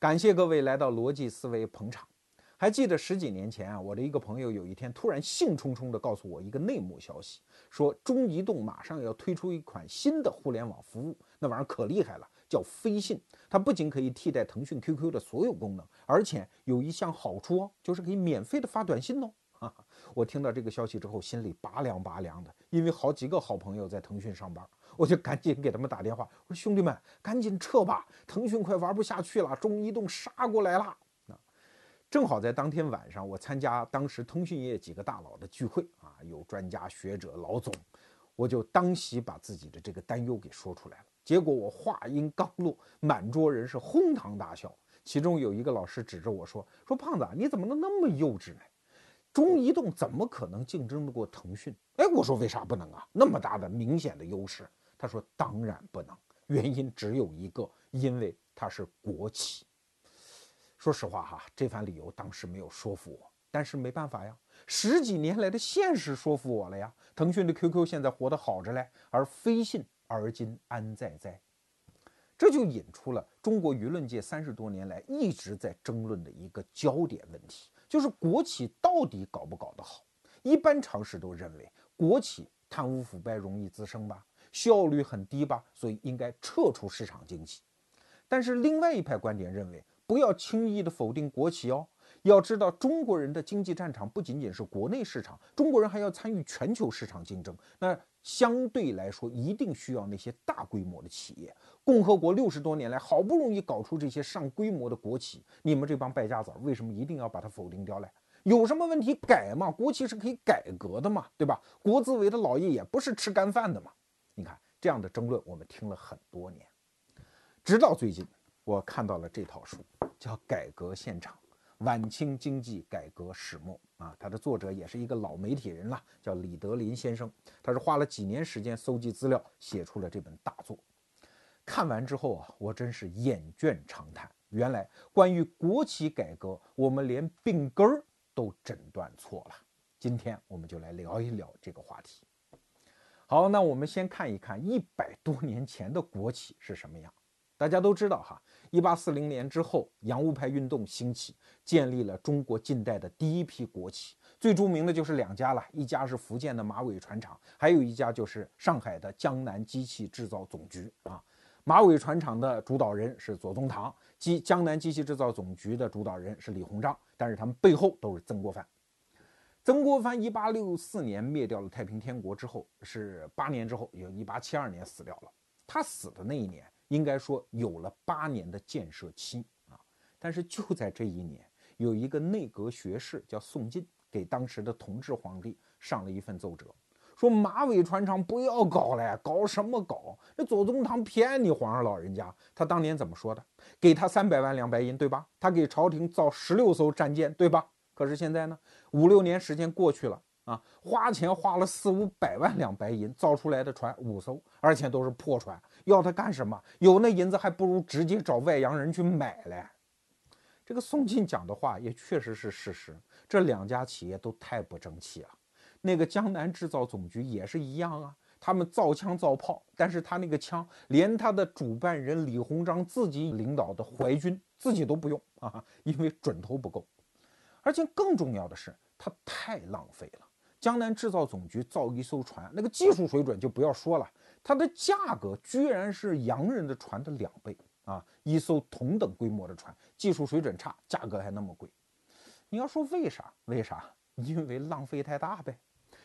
感谢各位来到逻辑思维捧场。还记得十几年前啊，我的一个朋友有一天突然兴冲冲地告诉我一个内幕消息，说中移动马上要推出一款新的互联网服务，那玩意儿可厉害了，叫飞信。它不仅可以替代腾讯 QQ 的所有功能，而且有一项好处哦，就是可以免费的发短信哦。我听到这个消息之后，心里拔凉拔凉的，因为好几个好朋友在腾讯上班，我就赶紧给他们打电话，我说兄弟们，赶紧撤吧，腾讯快玩不下去了，中移动杀过来了。啊正好在当天晚上，我参加当时通讯业几个大佬的聚会啊，有专家学者、老总，我就当席把自己的这个担忧给说出来了。结果我话音刚落，满桌人是哄堂大笑。其中有一个老师指着我说：“说胖子，你怎么能那么幼稚呢？中移动怎么可能竞争得过腾讯？”哎，我说为啥不能啊？那么大的明显的优势。他说：“当然不能，原因只有一个，因为它是国企。”说实话哈，这番理由当时没有说服我，但是没办法呀，十几年来的现实说服我了呀。腾讯的 QQ 现在活得好着嘞，而飞信而今安在在？这就引出了中国舆论界三十多年来一直在争论的一个焦点问题，就是国企到底搞不搞得好？一般常识都认为，国企贪污腐败容易滋生吧，效率很低吧，所以应该撤出市场经济。但是另外一派观点认为，不要轻易的否定国企哦，要知道中国人的经济战场不仅仅是国内市场，中国人还要参与全球市场竞争。那相对来说，一定需要那些大规模的企业。共和国六十多年来，好不容易搞出这些上规模的国企，你们这帮败家子儿为什么一定要把它否定掉嘞？有什么问题改嘛？国企是可以改革的嘛，对吧？国资委的老爷爷不是吃干饭的嘛？你看这样的争论，我们听了很多年，直到最近。我看到了这套书，叫《改革现场：晚清经济改革始末》啊，它的作者也是一个老媒体人了，叫李德林先生。他是花了几年时间搜集资料，写出了这本大作。看完之后啊，我真是眼倦长叹。原来关于国企改革，我们连病根儿都诊断错了。今天我们就来聊一聊这个话题。好，那我们先看一看一百多年前的国企是什么样。大家都知道哈，一八四零年之后，洋务派运动兴起，建立了中国近代的第一批国企。最著名的就是两家了，一家是福建的马尾船厂，还有一家就是上海的江南机器制造总局啊。马尾船厂的主导人是左宗棠，及江南机器制造总局的主导人是李鸿章，但是他们背后都是曾国藩。曾国藩一八六四年灭掉了太平天国之后，是八年之后，也一八七二年死掉了。他死的那一年。应该说有了八年的建设期啊，但是就在这一年，有一个内阁学士叫宋晋，给当时的同治皇帝上了一份奏折，说马尾船厂不要搞了，搞什么搞？那左宗棠骗你皇上老人家，他当年怎么说的？给他三百万两白银，对吧？他给朝廷造十六艘战舰，对吧？可是现在呢，五六年时间过去了。啊，花钱花了四五百万两白银造出来的船五艘，而且都是破船，要他干什么？有那银子还不如直接找外洋人去买嘞。这个宋庆讲的话也确实是事实，这两家企业都太不争气了。那个江南制造总局也是一样啊，他们造枪造炮，但是他那个枪连他的主办人李鸿章自己领导的淮军自己都不用啊，因为准头不够。而且更重要的是，他太浪费了。江南制造总局造一艘船，那个技术水准就不要说了，它的价格居然是洋人的船的两倍啊！一艘同等规模的船，技术水准差，价格还那么贵。你要说为啥？为啥？因为浪费太大呗，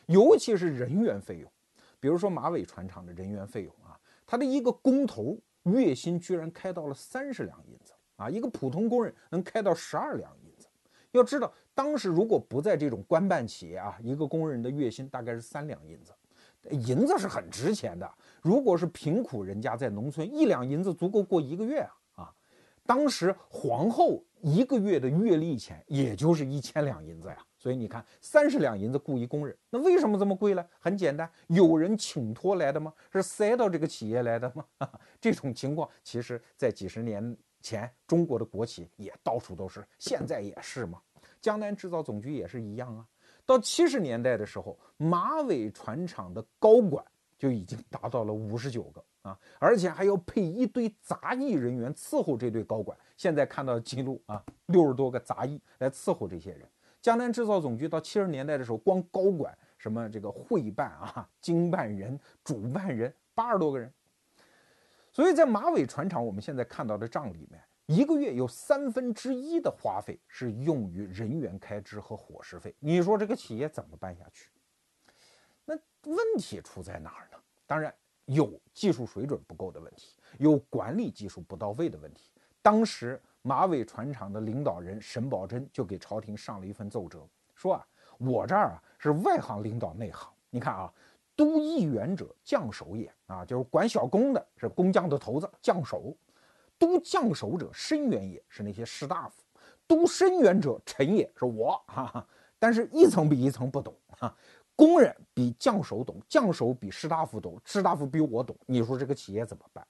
尤其是人员费用。比如说马尾船厂的人员费用啊，他的一个工头月薪居然开到了三十两银子啊，一个普通工人能开到十二两银。要知道。当时如果不在这种官办企业啊，一个工人的月薪大概是三两银子，银子是很值钱的。如果是贫苦人家在农村，一两银子足够过一个月啊啊！当时皇后一个月的月例钱也就是一千两银子呀，所以你看三十两银子雇一工人，那为什么这么贵呢？很简单，有人请托来的吗？是塞到这个企业来的吗？这种情况其实在几十年前中国的国企也到处都是，现在也是嘛。江南制造总局也是一样啊。到七十年代的时候，马尾船厂的高管就已经达到了五十九个啊，而且还要配一堆杂役人员伺候这对高管。现在看到记录啊，六十多个杂役来伺候这些人。江南制造总局到七十年代的时候，光高管什么这个会办啊、经办人、主办人八十多个人。所以在马尾船厂，我们现在看到的账里面，一个月有三分之一的花费是用于人员开支和伙食费。你说这个企业怎么办下去？那问题出在哪儿呢？当然有技术水准不够的问题，有管理技术不到位的问题。当时马尾船厂的领导人沈葆桢就给朝廷上了一份奏折，说啊，我这儿啊是外行领导内行。你看啊，都议员者将守也啊，就是管小工的是工匠的头子将守；都将守者申员也是那些士大夫；督申员者臣也是我哈哈。但是一层比一层不懂哈。工人比将手懂，将手比士大夫懂，士大夫比我懂。你说这个企业怎么办？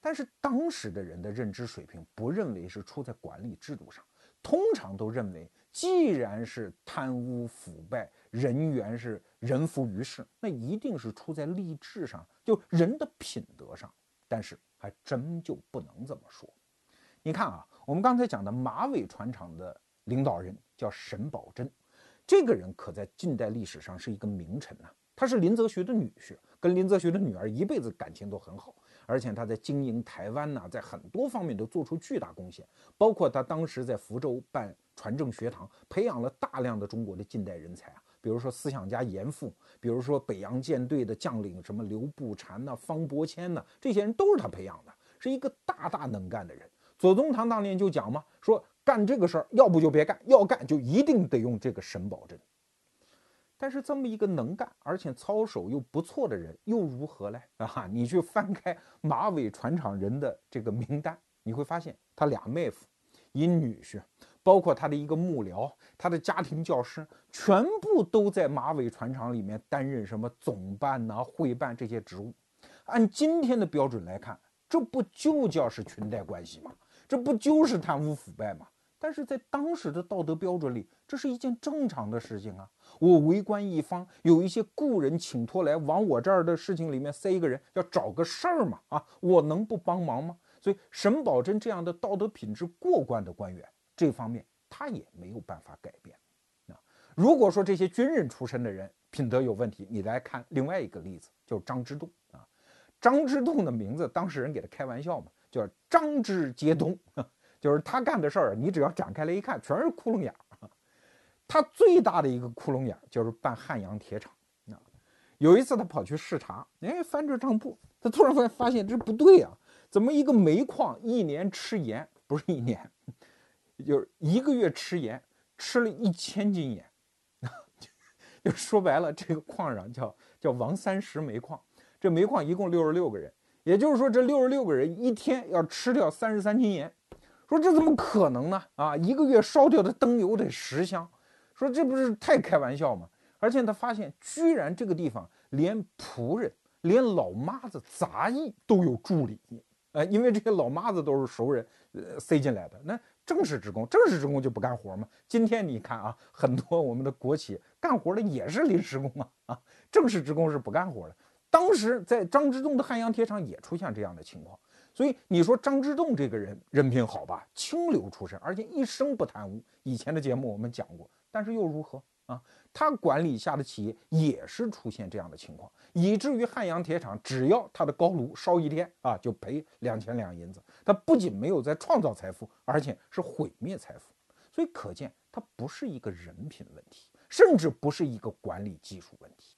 但是当时的人的认知水平不认为是出在管理制度上，通常都认为，既然是贪污腐败，人员是人浮于事，那一定是出在励志上，就人的品德上。但是还真就不能这么说。你看啊，我们刚才讲的马尾船厂的领导人叫沈葆桢。这个人可在近代历史上是一个名臣呐，他是林则徐的女婿，跟林则徐的女儿一辈子感情都很好，而且他在经营台湾呐，在很多方面都做出巨大贡献，包括他当时在福州办船政学堂，培养了大量的中国的近代人才啊，比如说思想家严复，比如说北洋舰队的将领什么刘步蟾呐、方伯谦呐，这些人都是他培养的，是一个大大能干的人。左宗棠当年就讲嘛，说。干这个事儿，要不就别干，要干就一定得用这个沈葆桢。但是这么一个能干而且操守又不错的人，又如何嘞？啊，你去翻开马尾船厂人的这个名单，你会发现他俩妹夫、一女婿，包括他的一个幕僚、他的家庭教师，全部都在马尾船厂里面担任什么总办呐、会办这些职务。按今天的标准来看，这不就叫是裙带关系吗？这不就是贪污腐败吗？但是在当时的道德标准里，这是一件正常的事情啊！我为官一方，有一些故人请托来往我这儿的事情里面塞一个人，要找个事儿嘛！啊，我能不帮忙吗？所以沈葆桢这样的道德品质过关的官员，这方面他也没有办法改变。啊，如果说这些军人出身的人品德有问题，你来看另外一个例子，就是张之洞啊。张之洞的名字，当事人给他开玩笑嘛，叫张之皆东。就是他干的事儿，你只要展开来一看，全是窟窿眼儿。他最大的一个窟窿眼儿就是办汉阳铁厂。啊，有一次他跑去视察，哎，翻着账簿，他突然发发现这不对啊，怎么一个煤矿一年吃盐不是一年，就是一个月吃盐吃了一千斤盐。就说白了，这个矿上叫叫王三石煤矿，这煤矿一共六十六个人，也就是说这六十六个人一天要吃掉三十三斤盐。说这怎么可能呢？啊，一个月烧掉的灯油得十箱，说这不是太开玩笑吗？而且他发现，居然这个地方连仆人、连老妈子、杂役都有助理，呃，因为这些老妈子都是熟人，呃，塞进来的。那正式职工，正式职工就不干活吗？今天你看啊，很多我们的国企干活的也是临时工啊，啊，正式职工是不干活的。当时在张之洞的汉阳铁厂也出现这样的情况。所以你说张之洞这个人人品好吧，清流出身，而且一生不贪污。以前的节目我们讲过，但是又如何啊？他管理下的企业也是出现这样的情况，以至于汉阳铁厂只要他的高炉烧一天啊，就赔两千两银子。他不仅没有在创造财富，而且是毁灭财富。所以可见，他不是一个人品问题，甚至不是一个管理技术问题。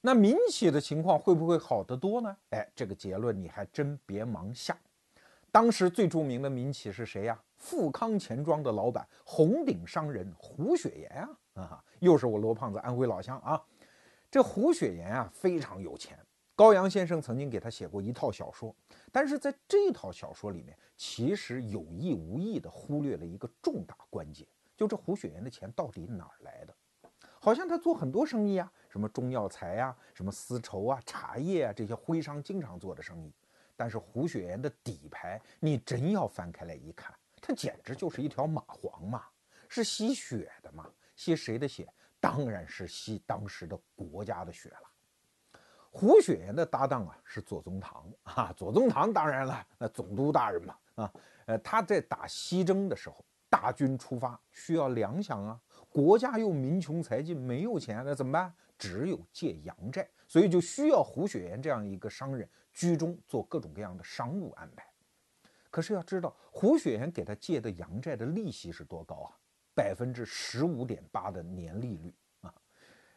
那民企的情况会不会好得多呢？哎，这个结论你还真别忙下。当时最著名的民企是谁呀？富康钱庄的老板，红顶商人胡雪岩啊！啊，又是我罗胖子安徽老乡啊。这胡雪岩啊，非常有钱。高阳先生曾经给他写过一套小说，但是在这套小说里面，其实有意无意的忽略了一个重大关键，就这胡雪岩的钱到底哪儿来的？好像他做很多生意啊，什么中药材呀，什么丝绸啊、茶叶啊，这些徽商经常做的生意。但是胡雪岩的底牌，你真要翻开来一看，他简直就是一条蚂蟥嘛，是吸血的嘛？吸谁的血？当然是吸当时的国家的血了。胡雪岩的搭档啊是左宗棠啊，左宗棠当然了，那总督大人嘛啊，呃，他在打西征的时候，大军出发需要粮饷啊，国家又民穷财尽，没有钱，那怎么办？只有借洋债，所以就需要胡雪岩这样一个商人居中做各种各样的商务安排。可是要知道，胡雪岩给他借的洋债的利息是多高啊？百分之十五点八的年利率啊，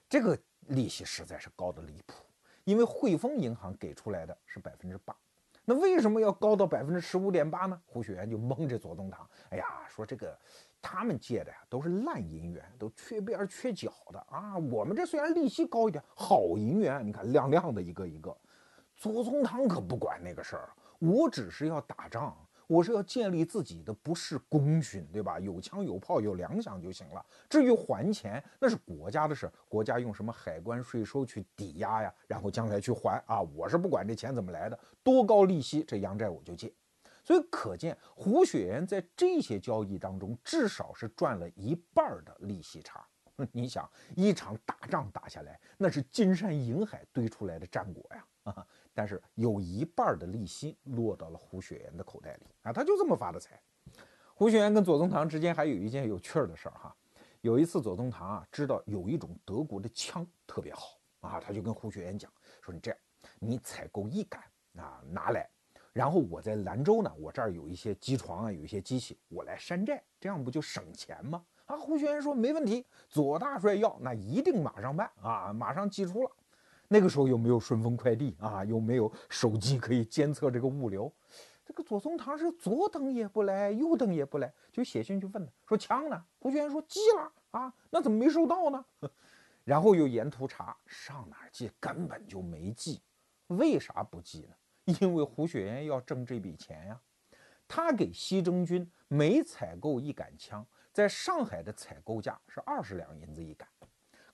这个利息实在是高的离谱。因为汇丰银行给出来的是百分之八，那为什么要高到百分之十五点八呢？胡雪岩就蒙着左宗棠，哎呀，说这个他们借的呀都是烂银元，都缺边缺角的啊。我们这虽然利息高一点，好银元，你看亮亮的一个一个。左宗棠可不管那个事儿，我只是要打仗。我是要建立自己的，不是功勋，对吧？有枪有炮有粮饷就行了。至于还钱，那是国家的事，国家用什么海关税收去抵押呀，然后将来去还啊。我是不管这钱怎么来的，多高利息，这洋债我就借。所以可见，胡雪岩在这些交易当中，至少是赚了一半的利息差。你想，一场大仗打下来，那是金山银海堆出来的战果呀！啊。但是有一半的利息落到了胡雪岩的口袋里啊，他就这么发的财。胡雪岩跟左宗棠之间还有一件有趣儿的事儿哈，有一次左宗棠啊知道有一种德国的枪特别好啊，他就跟胡雪岩讲说：“你这样，你采购一杆啊拿来，然后我在兰州呢，我这儿有一些机床啊，有一些机器，我来山寨，这样不就省钱吗？”啊，胡雪岩说：“没问题，左大帅要，那一定马上办啊，马上寄出了。”那个时候又没有顺丰快递啊，又没有手机可以监测这个物流，这个左宗棠是左等也不来，右等也不来，就写信去问他，说枪呢？胡雪岩说寄了啊，那怎么没收到呢？然后又沿途查，上哪儿寄根本就没寄，为啥不寄呢？因为胡雪岩要挣这笔钱呀，他给西征军每采购一杆枪，在上海的采购价是二十两银子一杆，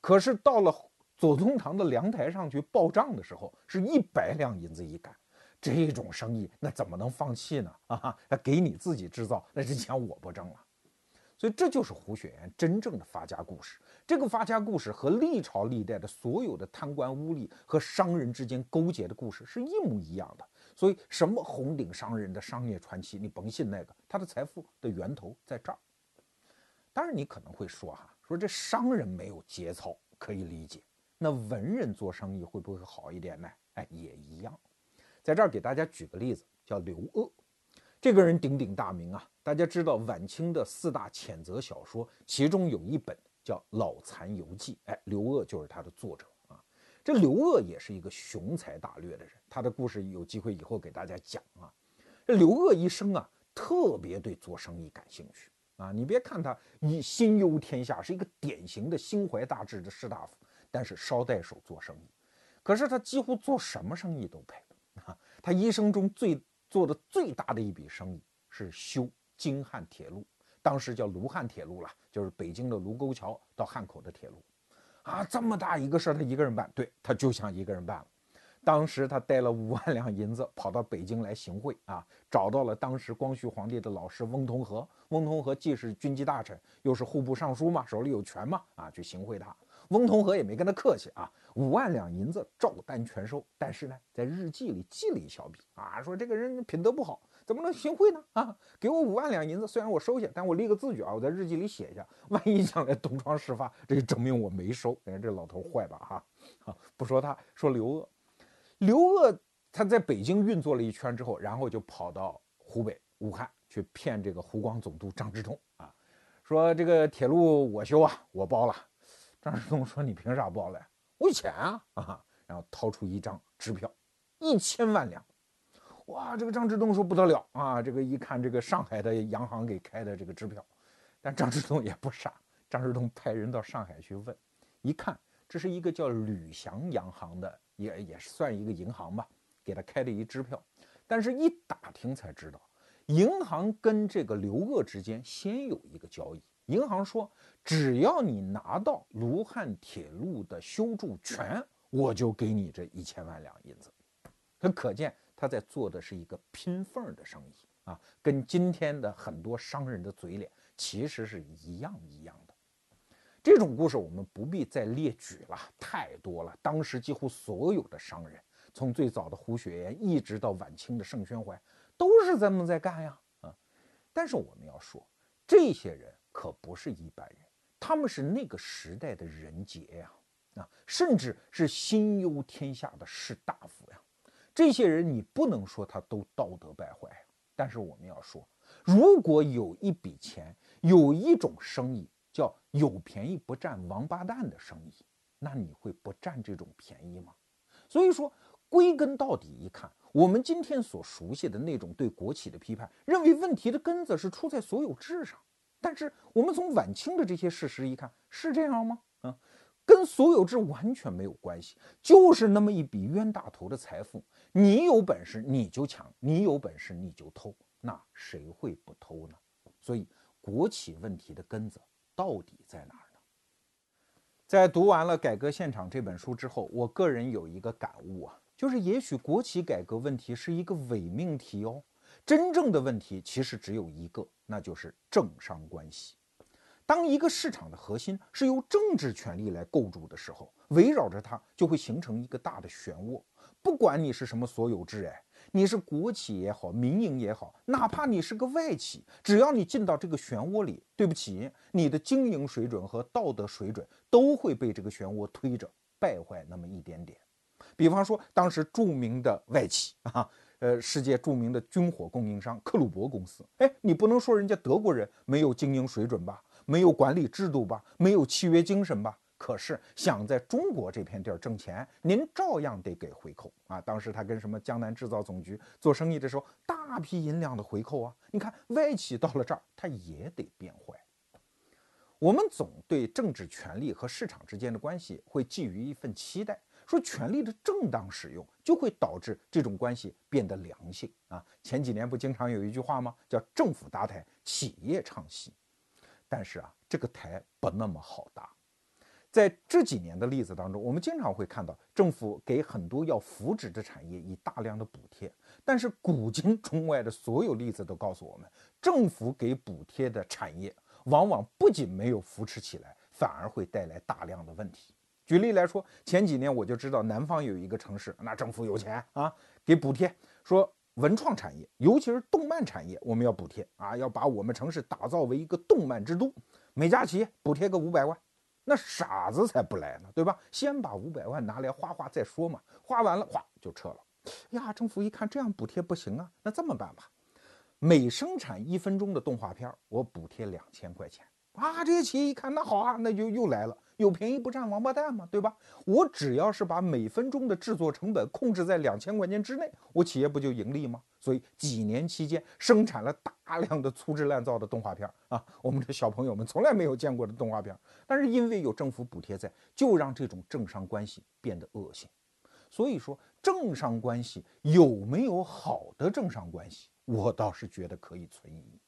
可是到了。左宗棠的粮台上去报账的时候，是一百两银子一杆，这种生意那怎么能放弃呢？啊，给你自己制造，那这钱我不挣了。所以这就是胡雪岩真正的发家故事。这个发家故事和历朝历代的所有的贪官污吏和商人之间勾结的故事是一模一样的。所以什么红顶商人的商业传奇，你甭信那个，他的财富的源头在这儿。当然你可能会说哈，说这商人没有节操，可以理解。那文人做生意会不会好一点呢？哎，也一样。在这儿给大家举个例子，叫刘鹗，这个人鼎鼎大名啊。大家知道晚清的四大谴责小说，其中有一本叫《老残游记》，哎，刘鹗就是他的作者啊。这刘鹗也是一个雄才大略的人，他的故事有机会以后给大家讲啊。这刘鹗一生啊，特别对做生意感兴趣啊。你别看他一心忧天下，是一个典型的心怀大志的士大夫。但是捎带手做生意，可是他几乎做什么生意都赔啊！他一生中最做的最大的一笔生意是修京汉铁路，当时叫卢汉铁路了，就是北京的卢沟桥到汉口的铁路，啊，这么大一个事儿他一个人办，对他就想一个人办了。当时他带了五万两银子跑到北京来行贿啊，找到了当时光绪皇帝的老师翁同龢，翁同龢既是军机大臣，又是户部尚书嘛，手里有权嘛，啊，去行贿他。翁同龢也没跟他客气啊，五万两银子照单全收。但是呢，在日记里记了一小笔啊，说这个人品德不好，怎么能行贿呢？啊，给我五万两银子，虽然我收下，但我立个字据啊，我在日记里写一下，万一将来东窗事发，这就证明我没收。哎，这老头坏吧？哈，啊，不说他，说刘鄂，刘鄂他在北京运作了一圈之后，然后就跑到湖北武汉去骗这个湖广总督张之洞啊，说这个铁路我修啊，我包了。张之洞说：“你凭啥报来？我有钱啊！”啊，然后掏出一张支票，一千万两。哇，这个张之洞说：“不得了啊！”这个一看，这个上海的洋行给开的这个支票，但张之洞也不傻，张之洞派人到上海去问，一看这是一个叫吕祥洋行的，也也算一个银行吧，给他开的一支票。但是，一打听才知道，银行跟这个刘鄂之间先有一个交易。银行说：“只要你拿到卢汉铁路的修筑权，我就给你这一千万两银子。”很可见，他在做的是一个拼缝的生意啊，跟今天的很多商人的嘴脸其实是一样一样的。这种故事我们不必再列举了，太多了。当时几乎所有的商人，从最早的胡雪岩，一直到晚清的盛宣怀，都是这么在干呀。啊，但是我们要说，这些人可不是一般人，他们是那个时代的人杰呀，啊，甚至是心忧天下的士大夫呀。这些人你不能说他都道德败坏，但是我们要说，如果有一笔钱，有一种生意。叫有便宜不占王八蛋的生意，那你会不占这种便宜吗？所以说，归根到底一看，我们今天所熟悉的那种对国企的批判，认为问题的根子是出在所有制上。但是我们从晚清的这些事实一看，是这样吗？啊，跟所有制完全没有关系，就是那么一笔冤大头的财富，你有本事你就抢，你有本事你就偷，那谁会不偷呢？所以，国企问题的根子。到底在哪儿呢？在读完了《改革现场》这本书之后，我个人有一个感悟啊，就是也许国企改革问题是一个伪命题哦，真正的问题其实只有一个，那就是政商关系。当一个市场的核心是由政治权力来构筑的时候，围绕着它就会形成一个大的漩涡，不管你是什么所有制，哎。你是国企也好，民营也好，哪怕你是个外企，只要你进到这个漩涡里，对不起，你的经营水准和道德水准都会被这个漩涡推着败坏那么一点点。比方说，当时著名的外企啊，呃，世界著名的军火供应商克虏伯公司，哎，你不能说人家德国人没有经营水准吧，没有管理制度吧，没有契约精神吧？可是想在中国这片地儿挣钱，您照样得给回扣啊！当时他跟什么江南制造总局做生意的时候，大批银两的回扣啊！你看外企到了这儿，他也得变坏。我们总对政治权力和市场之间的关系会寄予一份期待，说权力的正当使用就会导致这种关系变得良性啊！前几年不经常有一句话吗？叫政府搭台，企业唱戏。但是啊，这个台不那么好搭。在这几年的例子当中，我们经常会看到政府给很多要扶植的产业以大量的补贴，但是古今中外的所有例子都告诉我们，政府给补贴的产业往往不仅没有扶持起来，反而会带来大量的问题。举例来说，前几年我就知道南方有一个城市，那政府有钱啊，给补贴，说文创产业，尤其是动漫产业，我们要补贴啊，要把我们城市打造为一个动漫之都，每家企业补贴个五百万。那傻子才不来呢，对吧？先把五百万拿来花花再说嘛，花完了哗就撤了。呀，政府一看这样补贴不行啊，那这么办吧？每生产一分钟的动画片，我补贴两千块钱啊！这些企业一看，那好啊，那就又来了。有便宜不占王八蛋嘛，对吧？我只要是把每分钟的制作成本控制在两千块钱之内，我企业不就盈利吗？所以几年期间生产了大量的粗制滥造的动画片啊，我们这小朋友们从来没有见过的动画片。但是因为有政府补贴在，就让这种政商关系变得恶性。所以说，政商关系有没有好的政商关系，我倒是觉得可以存疑。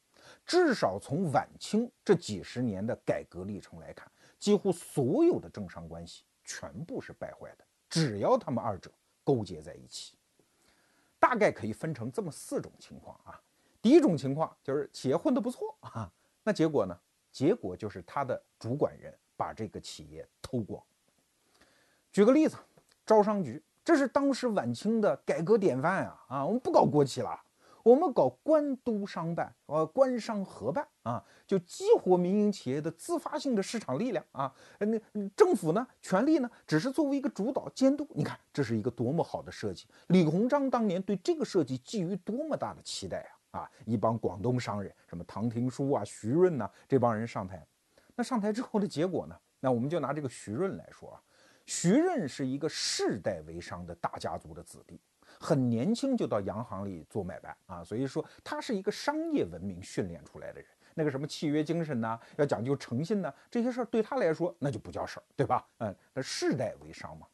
至少从晚清这几十年的改革历程来看。几乎所有的政商关系全部是败坏的，只要他们二者勾结在一起，大概可以分成这么四种情况啊。第一种情况就是企业混得不错啊，那结果呢？结果就是他的主管人把这个企业偷光。举个例子，招商局，这是当时晚清的改革典范啊啊，我们不搞国企了。我们搞官督商办，呃，官商合办啊，就激活民营企业的自发性的市场力量啊。那政府呢，权力呢，只是作为一个主导监督。你看，这是一个多么好的设计！李鸿章当年对这个设计寄予多么大的期待啊！啊，一帮广东商人，什么唐廷枢啊、徐润呐，这帮人上台。那上台之后的结果呢？那我们就拿这个徐润来说啊，徐润是一个世代为商的大家族的子弟。很年轻就到洋行里做买办啊，所以说他是一个商业文明训练出来的人。那个什么契约精神呐，要讲究诚信呢，这些事儿对他来说那就不叫事儿，对吧？嗯，那世代为商嘛。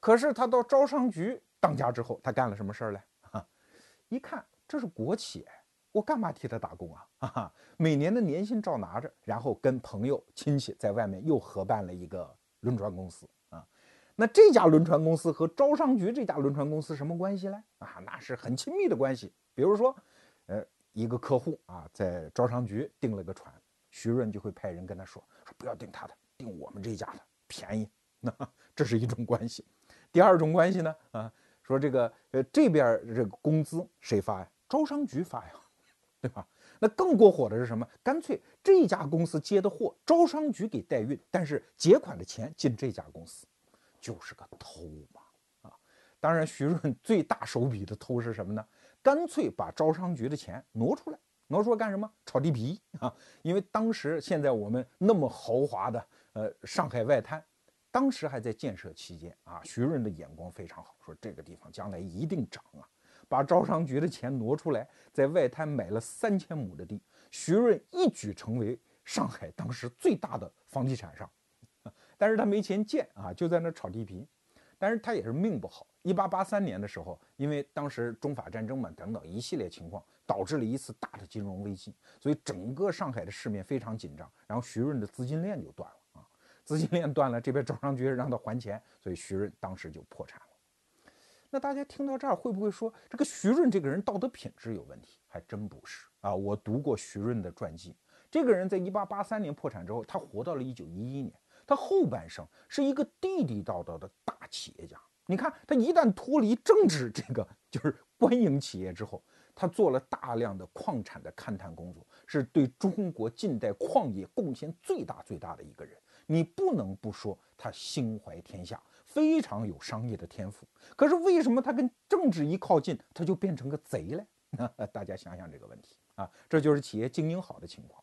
可是他到招商局当家之后，他干了什么事儿嘞？哈，一看这是国企，我干嘛替他打工啊？哈哈，每年的年薪照拿着，然后跟朋友亲戚在外面又合办了一个轮船公司。那这家轮船公司和招商局这家轮船公司什么关系呢？啊，那是很亲密的关系。比如说，呃，一个客户啊，在招商局订了个船，徐润就会派人跟他说：“说不要订他的，订我们这家的便宜，那这是一种关系。第二种关系呢，啊，说这个呃这边这个工资谁发呀？招商局发呀，对吧？那更过火的是什么？干脆这家公司接的货，招商局给代运，但是结款的钱进这家公司，就是个偷嘛，啊！当然，徐润最大手笔的偷是什么呢？干脆把招商局的钱挪出来，挪出来干什么？炒地皮啊！因为当时现在我们那么豪华的呃上海外滩，当时还在建设期间啊，徐润的眼光非常好，说这个地方将来一定涨啊。把招商局的钱挪出来，在外滩买了三千亩的地，徐润一举成为上海当时最大的房地产商。但是他没钱建啊，就在那炒地皮。但是他也是命不好。一八八三年的时候，因为当时中法战争嘛，等等一系列情况，导致了一次大的金融危机，所以整个上海的市面非常紧张。然后徐润的资金链就断了啊，资金链断了，这边招商局让他还钱，所以徐润当时就破产了。那大家听到这儿会不会说这个徐润这个人道德品质有问题？还真不是啊！我读过徐润的传记，这个人在一八八三年破产之后，他活到了一九一一年，他后半生是一个地地道道的大企业家。你看，他一旦脱离政治这个就是官营企业之后，他做了大量的矿产的勘探工作，是对中国近代矿业贡献最大最大的一个人。你不能不说他心怀天下。非常有商业的天赋，可是为什么他跟政治一靠近，他就变成个贼嘞？那 大家想想这个问题啊，这就是企业经营好的情况。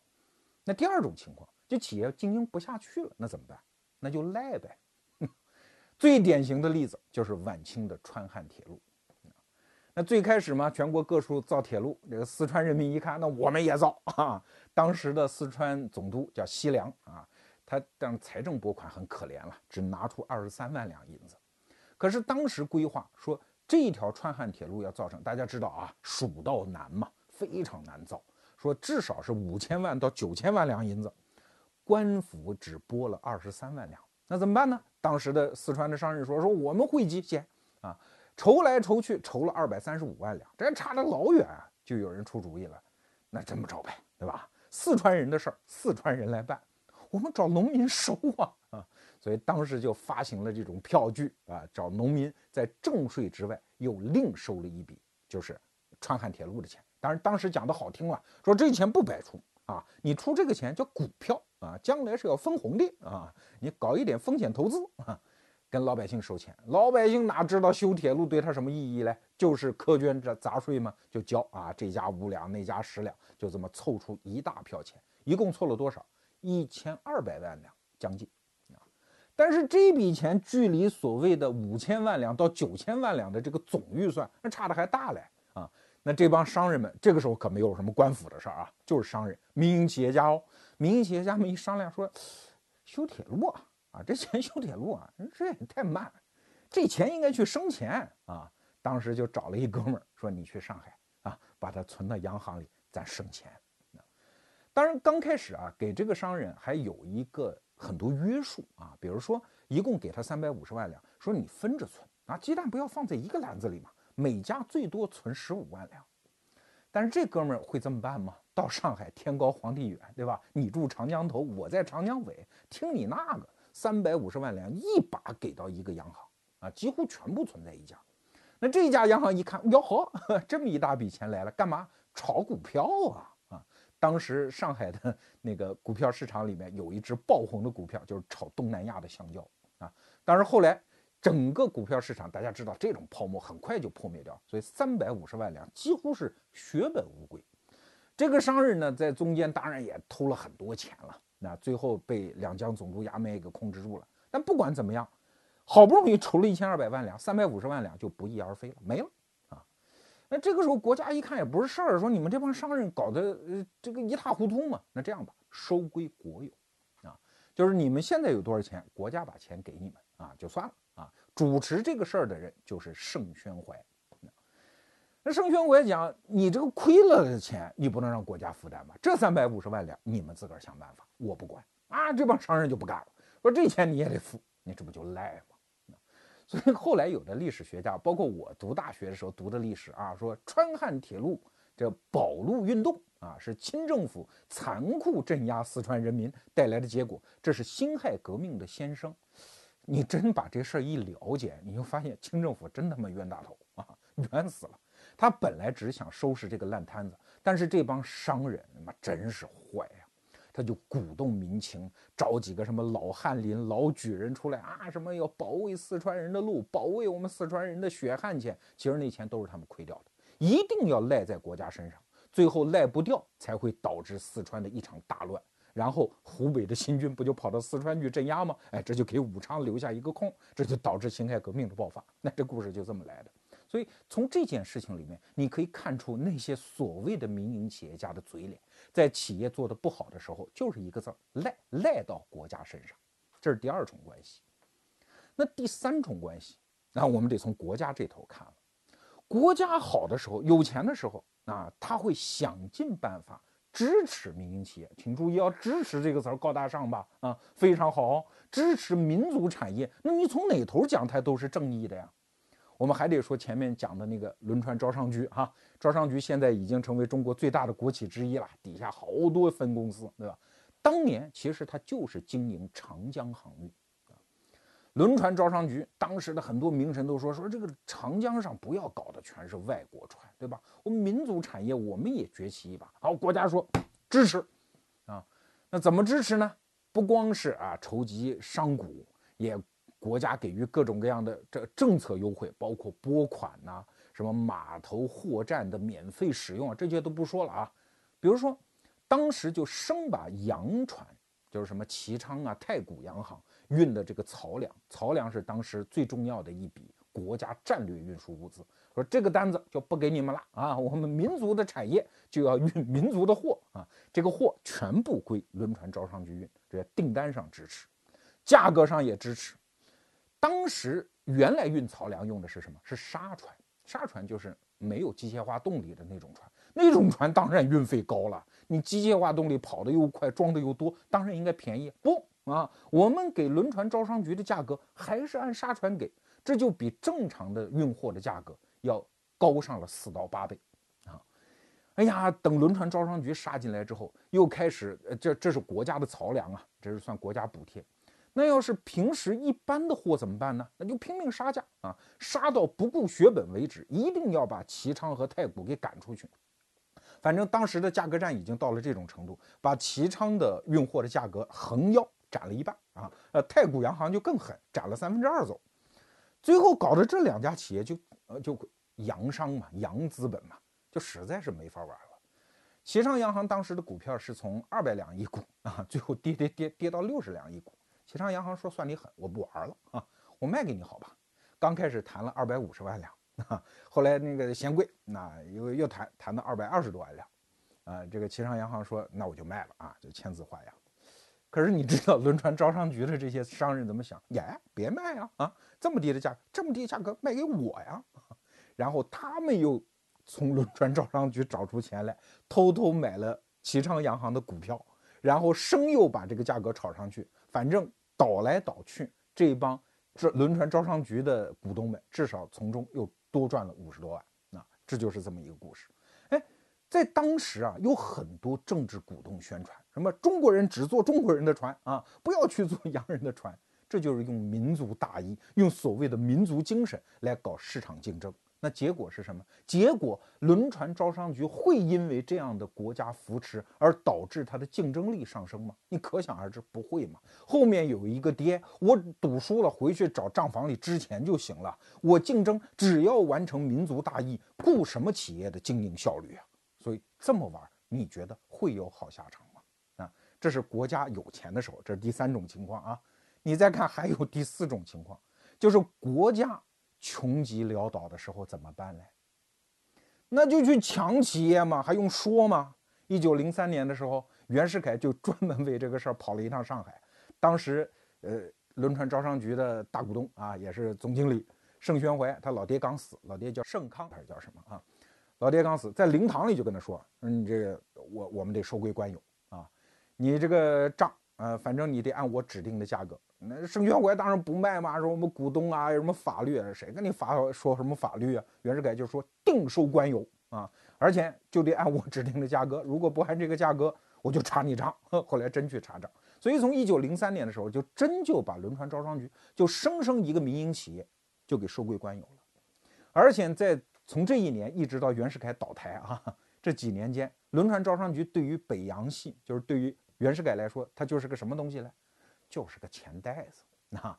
那第二种情况，这企业经营不下去了，那怎么办？那就赖呗。最典型的例子就是晚清的川汉铁路。那最开始嘛，全国各处造铁路，这个四川人民一看，那我们也造 啊。当时的四川总督叫西凉啊。他当财政拨款很可怜了，只拿出二十三万两银子。可是当时规划说，这一条川汉铁路要造成，大家知道啊，蜀道难嘛，非常难造。说至少是五千万到九千万两银子，官府只拨了二十三万两，那怎么办呢？当时的四川的商人说：“说我们会稽先啊，筹来筹去，筹了二百三十五万两，这差得老远啊。”就有人出主意了，那这么着呗，对吧？四川人的事儿，四川人来办。我们找农民收啊啊，所以当时就发行了这种票据啊，找农民在正税之外又另收了一笔，就是川汉铁路的钱。当然当时讲的好听了，说这钱不白出啊，你出这个钱叫股票啊，将来是要分红的啊，你搞一点风险投资啊，跟老百姓收钱。老百姓哪知道修铁路对他什么意义嘞？就是苛捐这杂税嘛，就交啊，这家五两，那家十两，就这么凑出一大票钱，一共凑了多少？一千二百万两将近啊，但是这笔钱距离所谓的五千万两到九千万两的这个总预算，那差的还大嘞啊！那这帮商人们这个时候可没有什么官府的事儿啊，就是商人、民营企业家哦。民营企业家们一商量说，修铁路啊，啊，这钱 修铁路啊，这也太慢，这钱应该去生钱啊。当时就找了一哥们儿说，你去上海啊，把它存到洋行里，咱生钱。当然，刚开始啊，给这个商人还有一个很多约束啊，比如说一共给他三百五十万两，说你分着存啊，鸡蛋不要放在一个篮子里嘛，每家最多存十五万两。但是这哥们儿会这么办吗？到上海天高皇帝远，对吧？你住长江头，我在长江尾，听你那个三百五十万两一把给到一个央行啊，几乎全部存在一家。那这家央行一看，哟呵，这么一大笔钱来了，干嘛炒股票啊啊？当时上海的那个股票市场里面有一只爆红的股票，就是炒东南亚的香蕉啊。但是后来整个股票市场，大家知道这种泡沫很快就破灭掉，所以三百五十万两几乎是血本无归。这个商人呢，在中间当然也偷了很多钱了，那最后被两江总督衙门给控制住了。但不管怎么样，好不容易筹了一千二百万两，三百五十万两就不翼而飞了，没了啊。那这个时候，国家一看也不是事儿，说你们这帮商人搞得呃这个一塌糊涂嘛。那这样吧，收归国有，啊，就是你们现在有多少钱，国家把钱给你们啊，就算了。主持这个事儿的人就是盛宣怀。那盛宣怀讲，你这个亏了的钱，你不能让国家负担吧？这三百五十万两，你们自个儿想办法，我不管啊。这帮商人就不干了，说这钱你也得付，你这不就赖吗？所以后来有的历史学家，包括我读大学的时候读的历史啊，说川汉铁路这保路运动啊，是清政府残酷镇压四川人民带来的结果，这是辛亥革命的先声。你真把这事儿一了解，你就发现清政府真他妈冤大头啊，冤死了！他本来只想收拾这个烂摊子，但是这帮商人他妈真是坏呀！他就鼓动民情，找几个什么老翰林、老举人出来啊，什么要保卫四川人的路，保卫我们四川人的血汗钱。其实那钱都是他们亏掉的，一定要赖在国家身上，最后赖不掉，才会导致四川的一场大乱。然后湖北的新军不就跑到四川去镇压吗？哎，这就给武昌留下一个空，这就导致辛亥革命的爆发。那这故事就这么来的。所以从这件事情里面，你可以看出那些所谓的民营企业家的嘴脸。在企业做的不好的时候，就是一个字儿赖，赖到国家身上，这是第二重关系。那第三重关系，那我们得从国家这头看了。国家好的时候，有钱的时候啊，他会想尽办法支持民营企业。请注意，要支持这个词儿高大上吧？啊，非常好，支持民族产业。那你从哪头讲，它都是正义的呀。我们还得说前面讲的那个轮船招商局哈，招商局现在已经成为中国最大的国企之一了，底下好多分公司，对吧？当年其实它就是经营长江航运。轮船招商局当时的很多名臣都说说这个长江上不要搞的全是外国船，对吧？我们民族产业我们也崛起一把。好，国家说支持啊，那怎么支持呢？不光是啊筹集商贾，也。国家给予各种各样的这政策优惠，包括拨款呐，什么码头货站的免费使用啊，这些都不说了啊。比如说，当时就生把洋船，就是什么齐昌啊、太古洋行运的这个漕粮，漕粮是当时最重要的一笔国家战略运输物资。说这个单子就不给你们了啊，我们民族的产业就要运民族的货啊，这个货全部归轮船招商局运，这订单上支持，价格上也支持。当时原来运漕粮用的是什么？是沙船。沙船就是没有机械化动力的那种船，那种船当然运费高了。你机械化动力跑得又快，装的又多，当然应该便宜。不啊，我们给轮船招商局的价格还是按沙船给，这就比正常的运货的价格要高上了四到八倍啊！哎呀，等轮船招商局杀进来之后，又开始，这这是国家的漕粮啊，这是算国家补贴。那要是平时一般的货怎么办呢？那就拼命杀价啊，杀到不顾血本为止，一定要把齐昌和太谷给赶出去。反正当时的价格战已经到了这种程度，把齐昌的运货的价格横腰斩了一半啊，呃，太古洋行就更狠，斩了三分之二走。最后搞得这两家企业就呃就洋商嘛，洋资本嘛，就实在是没法玩了。齐昌洋行当时的股票是从二百两一股啊，最后跌跌跌跌到六十两一股。齐昌洋行说：“算你狠，我不玩了啊，我卖给你好吧？刚开始谈了二百五十万两，啊，后来那个嫌贵，那又又谈谈到二百二十多万两，啊，这个齐昌洋行说：那我就卖了啊，就签字画押。可是你知道轮船招商局的这些商人怎么想？耶，别卖啊，啊，这么低的价格，这么低价格卖给我呀？然后他们又从轮船招商局找出钱来，偷偷买了齐昌洋行的股票，然后生又把这个价格炒上去，反正。”倒来倒去，这帮这轮船招商局的股东们至少从中又多赚了五十多万。那这就是这么一个故事。哎，在当时啊，有很多政治股东宣传什么中国人只坐中国人的船啊，不要去坐洋人的船。这就是用民族大义，用所谓的民族精神来搞市场竞争。那结果是什么？结果轮船招商局会因为这样的国家扶持而导致它的竞争力上升吗？你可想而知，不会嘛。后面有一个爹，我赌输了回去找账房里支钱就行了。我竞争只要完成民族大义，顾什么企业的经营效率啊？所以这么玩，你觉得会有好下场？这是国家有钱的时候，这是第三种情况啊。你再看，还有第四种情况，就是国家。穷极潦倒的时候怎么办呢？那就去抢企业嘛，还用说吗？一九零三年的时候，袁世凯就专门为这个事儿跑了一趟上海。当时，呃，轮船招商局的大股东啊，也是总经理盛宣怀，他老爹刚死，老爹叫盛康还是叫什么啊？老爹刚死，在灵堂里就跟他说：“嗯，这个我我们得收归官有，你这个账，呃，反正你得按我指定的价格。”那盛宣怀当然不卖嘛，说我们股东啊，有什么法律？啊谁跟你法说什么法律啊？袁世凯就说定收官有啊，而且就得按我指定的价格，如果不按这个价格，我就查你账。后来真去查账，所以从一九零三年的时候，就真就把轮船招商局就生生一个民营企业就给收归官有了。而且在从这一年一直到袁世凯倒台啊，这几年间，轮船招商局对于北洋系，就是对于袁世凯来说，它就是个什么东西呢？就是个钱袋子。那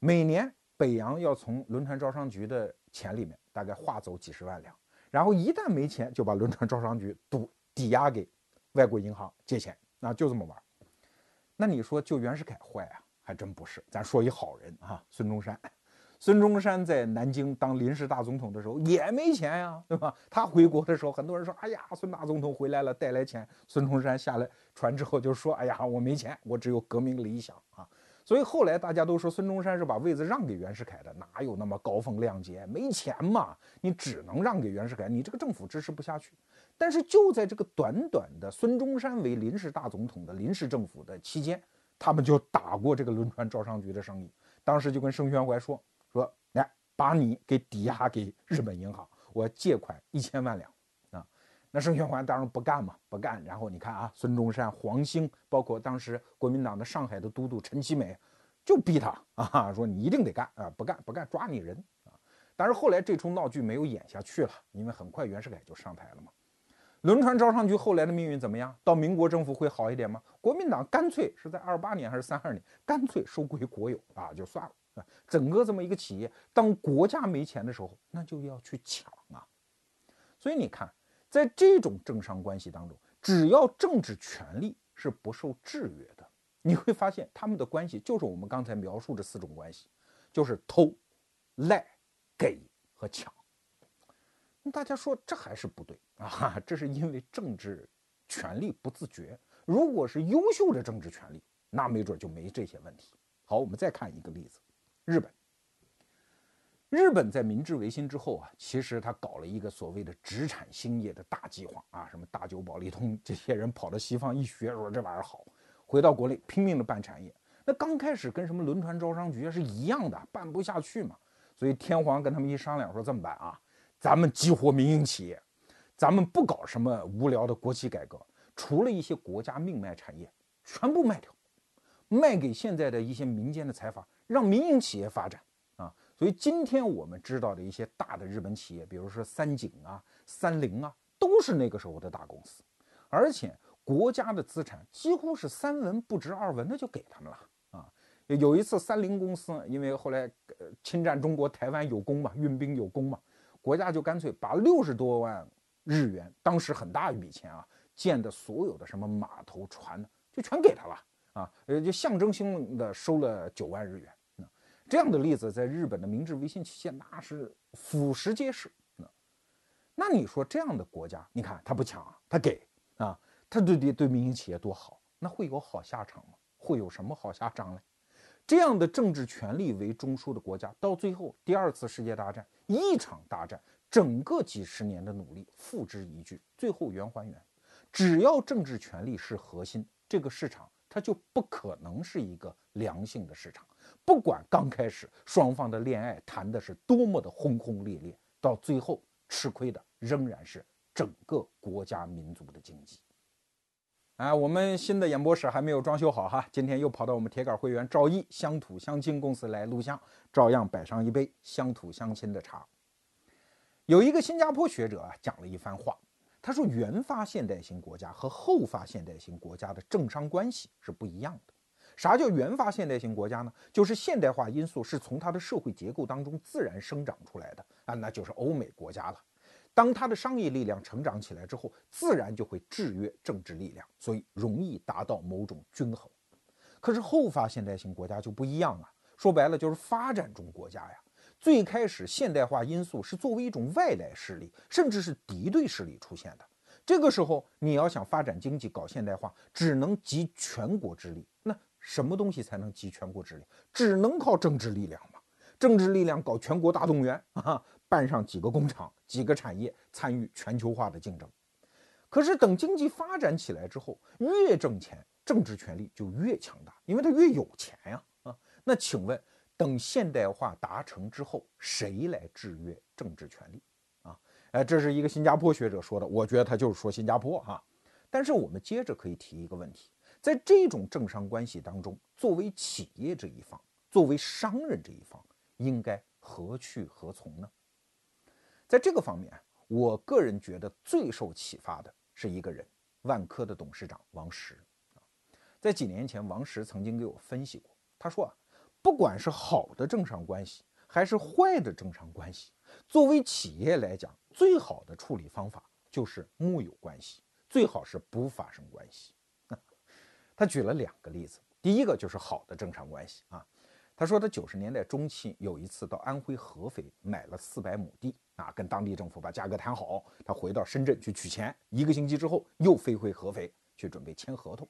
每年北洋要从轮船招商局的钱里面大概划走几十万两，然后一旦没钱，就把轮船招商局赌抵押给外国银行借钱，那就这么玩。那你说就袁世凯坏啊？还真不是。咱说一好人啊，孙中山。孙中山在南京当临时大总统的时候也没钱呀，对吧？他回国的时候，很多人说：“哎呀，孙大总统回来了，带来钱。”孙中山下来船之后就说：“哎呀，我没钱，我只有革命理想啊。”所以后来大家都说孙中山是把位子让给袁世凯的，哪有那么高风亮节？没钱嘛，你只能让给袁世凯，你这个政府支持不下去。但是就在这个短短的孙中山为临时大总统的临时政府的期间，他们就打过这个轮船招商局的生意。当时就跟盛宣怀说。说来把你给抵押给日本银行，我借款一千万两！那盛宣怀当然不干嘛，不干。然后你看啊，孙中山、黄兴，包括当时国民党的上海的都督陈其美，就逼他啊，说你一定得干啊，不干不干抓你人啊！但是后来这出闹剧没有演下去了，因为很快袁世凯就上台了嘛。轮船招商局后来的命运怎么样？到民国政府会好一点吗？国民党干脆是在二八年还是三二年，干脆收归国有啊，就算了。啊，整个这么一个企业，当国家没钱的时候，那就要去抢啊。所以你看，在这种政商关系当中，只要政治权力是不受制约的，你会发现他们的关系就是我们刚才描述这四种关系，就是偷、赖、给和抢。那大家说这还是不对啊？这是因为政治权力不自觉。如果是优秀的政治权力，那没准就没这些问题。好，我们再看一个例子。日本，日本在明治维新之后啊，其实他搞了一个所谓的殖产兴业的大计划啊，什么大久保利通这些人跑到西方一学，说这玩意儿好，回到国内拼命的办产业。那刚开始跟什么轮船招商局是一样的，办不下去嘛。所以天皇跟他们一商量，说这么办啊，咱们激活民营企业，咱们不搞什么无聊的国企改革，除了一些国家命脉产业，全部卖掉，卖给现在的一些民间的财阀。让民营企业发展，所以今天我们知道的一些大的日本企业，比如说三井啊、三菱啊，都是那个时候的大公司，而且国家的资产几乎是三文不值二文的就给他们了啊。有一次三菱公司因为后来侵占中国台湾有功嘛，运兵有功嘛，国家就干脆把六十多万日元，当时很大一笔钱啊，建的所有的什么码头船呢，就全给他了。啊，呃，就象征性的收了九万日元，这样的例子在日本的明治维新期间那是俯拾皆是，那你说这样的国家，你看他不抢，他给啊，他对对对民营企业多好，那会有好下场吗？会有什么好下场呢？这样的政治权力为中枢的国家，到最后第二次世界大战一场大战，整个几十年的努力付之一炬，最后圆还原，只要政治权力是核心，这个市场。它就不可能是一个良性的市场，不管刚开始双方的恋爱谈的是多么的轰轰烈烈，到最后吃亏的仍然是整个国家民族的经济。啊，我们新的演播室还没有装修好哈，今天又跑到我们铁杆会员赵毅乡土乡亲公司来录像，照样摆上一杯乡土乡亲的茶。有一个新加坡学者啊讲了一番话。他说，原发现代型国家和后发现代型国家的政商关系是不一样的。啥叫原发现代型国家呢？就是现代化因素是从它的社会结构当中自然生长出来的啊，那就是欧美国家了。当它的商业力量成长起来之后，自然就会制约政治力量，所以容易达到某种均衡。可是后发现代型国家就不一样啊，说白了就是发展中国家呀。最开始，现代化因素是作为一种外来势力，甚至是敌对势力出现的。这个时候，你要想发展经济、搞现代化，只能集全国之力。那什么东西才能集全国之力？只能靠政治力量嘛。政治力量搞全国大动员啊，办上几个工厂、几个产业，参与全球化的竞争。可是等经济发展起来之后，越挣钱，政治权力就越强大，因为他越有钱呀。啊，那请问？等现代化达成之后，谁来制约政治权力？啊，哎，这是一个新加坡学者说的，我觉得他就是说新加坡哈。但是我们接着可以提一个问题，在这种政商关系当中，作为企业这一方，作为商人这一方，应该何去何从呢？在这个方面，我个人觉得最受启发的是一个人，万科的董事长王石。在几年前，王石曾经给我分析过，他说啊，不管是好的政商关系，还是坏的政商关系，作为企业来讲，最好的处理方法就是木有关系。最好是不发生关系。他举了两个例子，第一个就是好的正常关系啊。他说他九十年代中期有一次到安徽合肥买了四百亩地啊，跟当地政府把价格谈好，他回到深圳去取钱，一个星期之后又飞回合肥去准备签合同。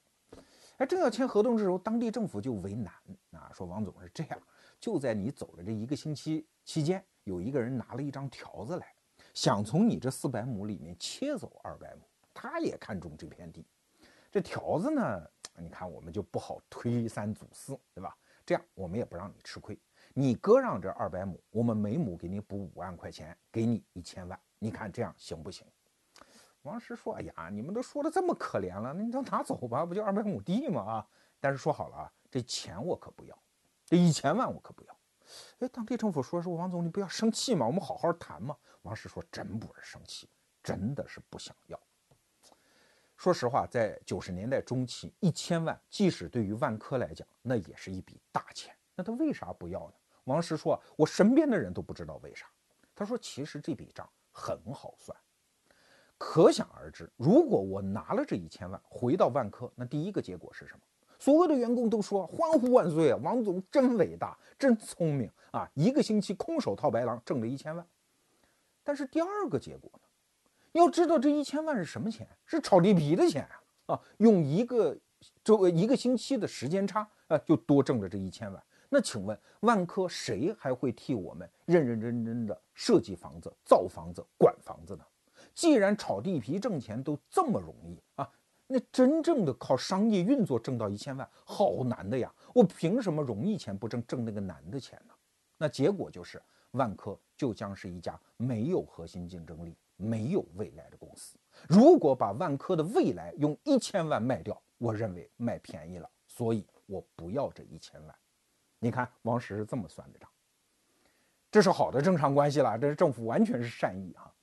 哎，正要签合同的时候，当地政府就为难啊，说王总是这样，就在你走了这一个星期期间，有一个人拿了一张条子来，想从你这四百亩里面切走二百亩。他也看中这片地，这条子呢？你看我们就不好推三阻四，对吧？这样我们也不让你吃亏。你割让这二百亩，我们每亩给你补五万块钱，给你一千万。你看这样行不行？王石说：“哎呀，你们都说的这么可怜了，那你就拿走吧，不就二百亩地吗？啊！但是说好了啊，这钱我可不要，这一千万我可不要。哎，当地政府说说王总，你不要生气嘛，我们好好谈嘛。王石说：真不是生气，真的是不想要。”说实话，在九十年代中期，一千万即使对于万科来讲，那也是一笔大钱。那他为啥不要呢？王石说：“我身边的人都不知道为啥。”他说：“其实这笔账很好算，可想而知，如果我拿了这一千万回到万科，那第一个结果是什么？所有的员工都说欢呼万岁啊，王总真伟大，真聪明啊！一个星期空手套白狼，挣了一千万。但是第二个结果呢？”要知道这一千万是什么钱？是炒地皮的钱啊！啊，用一个周一个星期的时间差啊，就多挣了这一千万。那请问万科谁还会替我们认认真真的设计房子、造房子、管房子呢？既然炒地皮挣钱都这么容易啊，那真正的靠商业运作挣到一千万，好难的呀！我凭什么容易钱不挣，挣那个难的钱呢？那结果就是万科就将是一家没有核心竞争力。没有未来的公司，如果把万科的未来用一千万卖掉，我认为卖便宜了，所以我不要这一千万。你看，王石是这么算的账，这是好的正常关系了，这是政府完全是善意哈。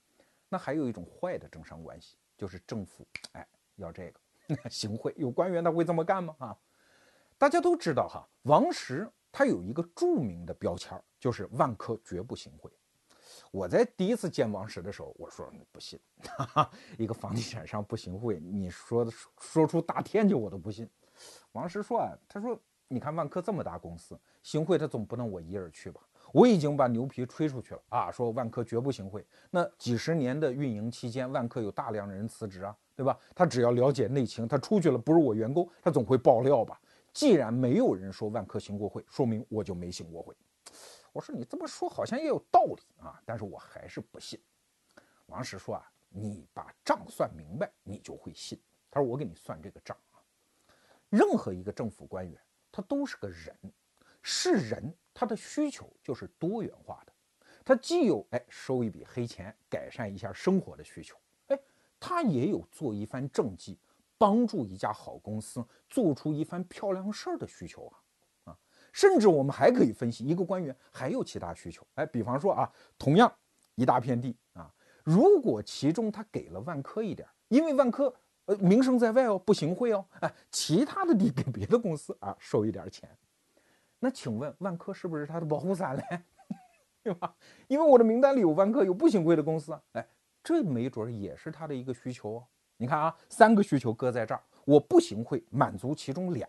那还有一种坏的政商关系，就是政府哎要这个 行贿，有官员他会这么干吗？啊，大家都知道哈，王石他有一个著名的标签，就是万科绝不行贿。我在第一次见王石的时候，我说不信，哈哈，一个房地产商不行贿，你说的说出大天去我都不信。王石说啊，他说你看万科这么大公司，行贿他总不能我一人去吧？我已经把牛皮吹出去了啊，说万科绝不行贿。那几十年的运营期间，万科有大量人辞职啊，对吧？他只要了解内情，他出去了不是我员工，他总会爆料吧？既然没有人说万科行过贿，说明我就没行过贿。我说你这么说好像也有道理啊，但是我还是不信。王石说啊，你把账算明白，你就会信。他说我给你算这个账啊，任何一个政府官员他都是个人，是人，他的需求就是多元化的。他既有哎收一笔黑钱改善一下生活的需求，哎，他也有做一番政绩，帮助一家好公司做出一番漂亮事儿的需求啊。甚至我们还可以分析一个官员还有其他需求，哎，比方说啊，同样一大片地啊，如果其中他给了万科一点，因为万科呃名声在外哦，不行贿哦，哎，其他的地给别的公司啊收一点钱，那请问万科是不是他的保护伞嘞？对吧？因为我的名单里有万科有不行贿的公司，哎，这没准也是他的一个需求哦。你看啊，三个需求搁在这儿，我不行贿满足其中俩。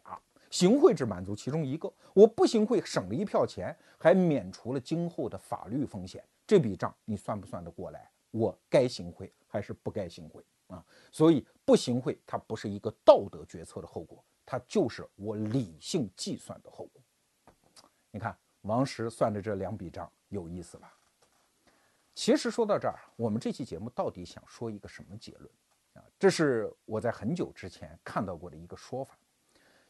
行贿只满足其中一个，我不行贿省了一票钱，还免除了今后的法律风险，这笔账你算不算得过来？我该行贿还是不该行贿啊？所以不行贿它不是一个道德决策的后果，它就是我理性计算的后果。你看王石算的这两笔账有意思吧？其实说到这儿，我们这期节目到底想说一个什么结论啊？这是我在很久之前看到过的一个说法。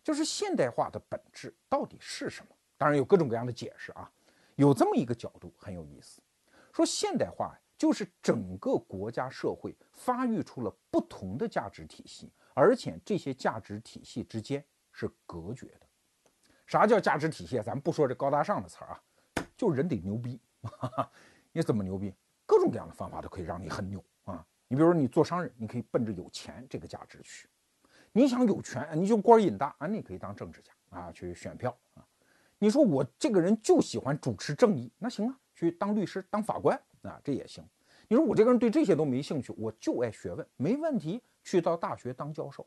就是现代化的本质到底是什么？当然有各种各样的解释啊。有这么一个角度很有意思，说现代化就是整个国家社会发育出了不同的价值体系，而且这些价值体系之间是隔绝的。啥叫价值体系？咱不说这高大上的词儿啊，就人得牛逼哈哈。你怎么牛逼？各种各样的方法都可以让你很牛啊！你比如说，你做商人，你可以奔着有钱这个价值去；你想有权，你就官瘾大啊，你可以当政治家啊，去选票啊。你说我这个人就喜欢主持正义，那行啊，去当律师、当法官啊，这也行。你说我这个人对这些都没兴趣，我就爱学问，没问题，去到大学当教授。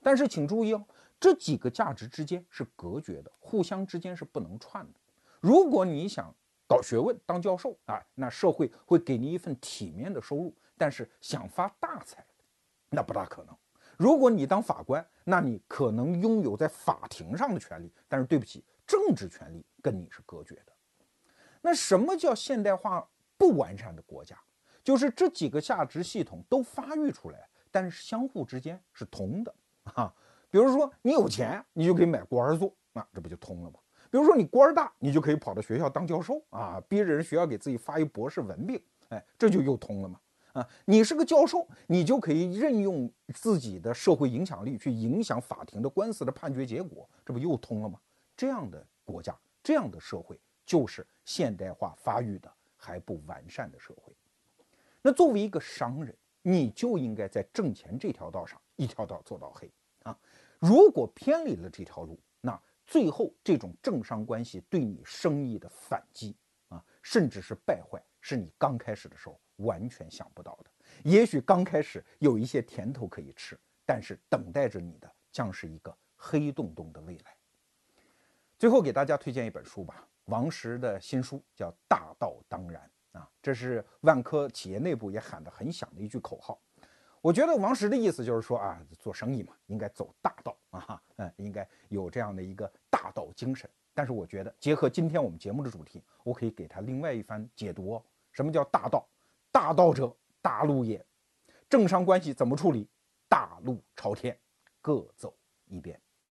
但是请注意哦，这几个价值之间是隔绝的，互相之间是不能串的。如果你想搞学问、当教授啊，那社会会给你一份体面的收入；但是想发大财，那不大可能。如果你当法官，那你可能拥有在法庭上的权利，但是对不起，政治权利跟你是隔绝的。那什么叫现代化不完善的国家？就是这几个价值系统都发育出来，但是相互之间是通的。啊，比如说你有钱，你就可以买官做，那这不就通了吗？比如说你官大，你就可以跑到学校当教授啊，逼着人学校给自己发一博士文凭，哎，这就又通了吗？啊，你是个教授，你就可以任用自己的社会影响力去影响法庭的官司的判决结果，这不又通了吗？这样的国家，这样的社会，就是现代化发育的还不完善的社会。那作为一个商人，你就应该在挣钱这条道上一条道走到黑啊。如果偏离了这条路，那最后这种政商关系对你生意的反击啊，甚至是败坏，是你刚开始的时候完全想不到的。也许刚开始有一些甜头可以吃，但是等待着你的将是一个黑洞洞的未来。最后给大家推荐一本书吧，王石的新书叫《大道当然》啊，这是万科企业内部也喊得很响的一句口号。我觉得王石的意思就是说啊，做生意嘛，应该走大道啊，嗯，应该有这样的一个大道精神。但是我觉得，结合今天我们节目的主题，我可以给他另外一番解读哦。什么叫大道？大道者，大路也。政商关系怎么处理？大路朝天，各走一边。